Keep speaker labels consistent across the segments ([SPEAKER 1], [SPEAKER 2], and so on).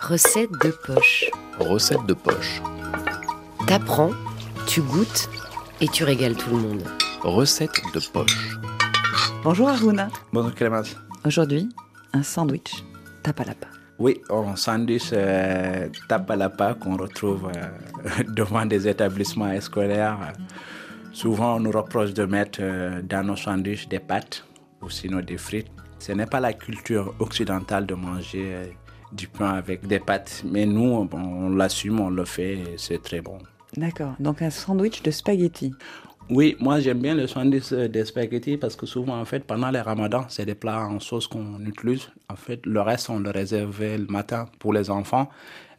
[SPEAKER 1] Recette de poche.
[SPEAKER 2] Recette de poche.
[SPEAKER 1] T'apprends, tu goûtes et tu régales tout le monde.
[SPEAKER 2] Recette de poche.
[SPEAKER 3] Bonjour Aruna.
[SPEAKER 4] Bonjour Clémence.
[SPEAKER 3] Aujourd'hui, un sandwich tapalapa.
[SPEAKER 4] Oui, un sandwich euh, tapalapa qu'on retrouve euh, devant des établissements scolaires. Souvent, on nous reproche de mettre euh, dans nos sandwichs des pâtes ou sinon des frites. Ce n'est pas la culture occidentale de manger euh, du pain avec des pâtes, mais nous, on l'assume, on le fait, et c'est très bon.
[SPEAKER 3] D'accord, donc un sandwich de spaghetti.
[SPEAKER 4] Oui, moi j'aime bien le sandwich des spaghettis parce que souvent en fait pendant les ramadans, c'est des plats en sauce qu'on utilise. En fait, le reste on le réservait le matin pour les enfants.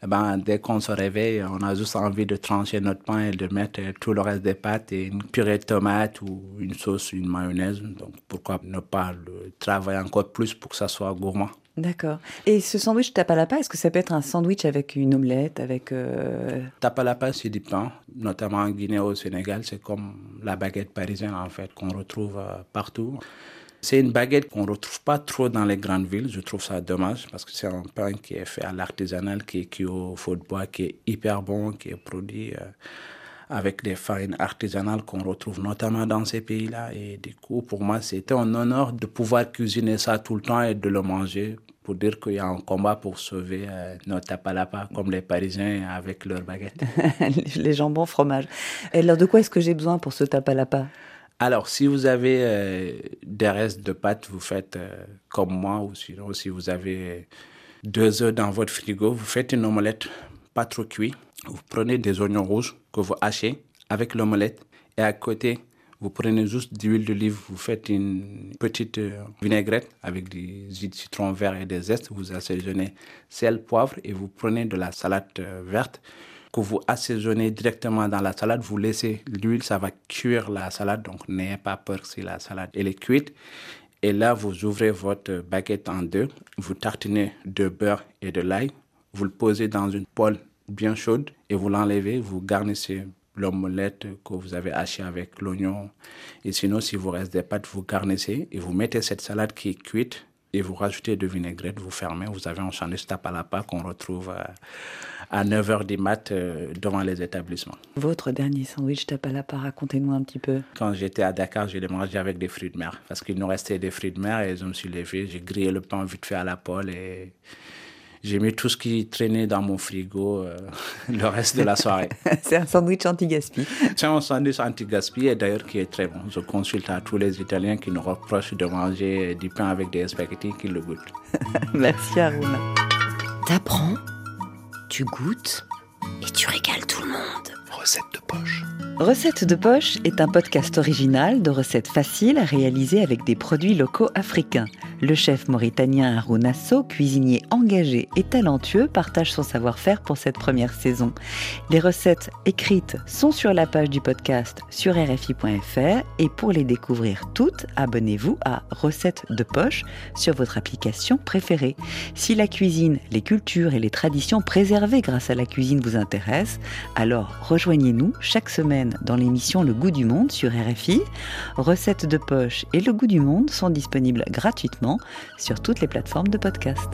[SPEAKER 4] Et ben, dès qu'on se réveille, on a juste envie de trancher notre pain et de mettre tout le reste des pâtes et une purée de tomates ou une sauce, une mayonnaise. Donc pourquoi ne pas le travailler encore plus pour que ça soit gourmand?
[SPEAKER 3] D'accord. Et ce sandwich tapalapa, est-ce que ça peut être un sandwich avec une omelette, avec... Euh...
[SPEAKER 4] Tapalapa, c'est du pain, notamment en Guinée au Sénégal. C'est comme la baguette parisienne, en fait, qu'on retrouve euh, partout. C'est une baguette qu'on ne retrouve pas trop dans les grandes villes. Je trouve ça dommage parce que c'est un pain qui est fait à l'artisanal, qui est cuit au feu de bois, qui est hyper bon, qui est produit euh, avec des farines artisanales qu'on retrouve notamment dans ces pays-là. Et du coup, pour moi, c'était un honneur de pouvoir cuisiner ça tout le temps et de le manger pour dire qu'il y a un combat pour sauver euh, notre tapalapa, comme les Parisiens avec leurs baguettes.
[SPEAKER 3] les jambons fromage. Et alors, de quoi est-ce que j'ai besoin pour ce tapalapa?
[SPEAKER 4] Alors, si vous avez euh, des restes de pâtes, vous faites euh, comme moi, ou sinon, si vous avez deux œufs dans votre frigo, vous faites une omelette pas trop cuite. Vous prenez des oignons rouges que vous hachez avec l'omelette et à côté, vous prenez juste de l'huile d'olive, vous faites une petite euh, vinaigrette avec du jus de citron vert et des zestes, vous assaisonnez sel, poivre et vous prenez de la salade euh, verte que vous assaisonnez directement dans la salade, vous laissez l'huile, ça va cuire la salade, donc n'ayez pas peur si la salade elle est cuite. Et là, vous ouvrez votre baguette en deux, vous tartinez de beurre et de l'ail, vous le posez dans une poêle bien chaude et vous l'enlevez, vous garnissez l'omelette que vous avez hachée avec l'oignon. Et sinon, si vous reste des pâtes, vous garnissez et vous mettez cette salade qui est cuite et vous rajoutez de vinaigrette, vous fermez, vous avez un sandwich tapalapa qu'on retrouve à, à 9h du mat euh, devant les établissements.
[SPEAKER 3] Votre dernier sandwich tapalapa, racontez-nous un petit peu.
[SPEAKER 4] Quand j'étais à Dakar, je l'ai mangé avec des fruits de mer parce qu'il nous restait des fruits de mer et je me suis levé, j'ai grillé le pain vite fait à la poêle et j'ai mis tout ce qui traînait dans mon frigo euh, le reste de la soirée.
[SPEAKER 3] C'est un sandwich anti-gaspi.
[SPEAKER 4] C'est un sandwich anti-gaspi et d'ailleurs qui est très bon. Je consulte à tous les Italiens qui nous reprochent de manger du pain avec des spaghettis qui le goûtent.
[SPEAKER 3] Merci Aruna.
[SPEAKER 1] T'apprends, tu goûtes et tu régales tout le monde.
[SPEAKER 2] Recette de poche.
[SPEAKER 3] Recette de poche est un podcast original de recettes faciles réalisées avec des produits locaux africains. Le chef mauritanien Harouna So, cuisinier engagé et talentueux, partage son savoir-faire pour cette première saison. Les recettes écrites sont sur la page du podcast sur rfi.fr et pour les découvrir toutes, abonnez-vous à Recettes de poche sur votre application préférée. Si la cuisine, les cultures et les traditions préservées grâce à la cuisine vous intéressent, alors rejoignez-nous chaque semaine dans l'émission Le Goût du Monde sur RFI. Recettes de poche et Le Goût du Monde sont disponibles gratuitement sur toutes les plateformes de podcast.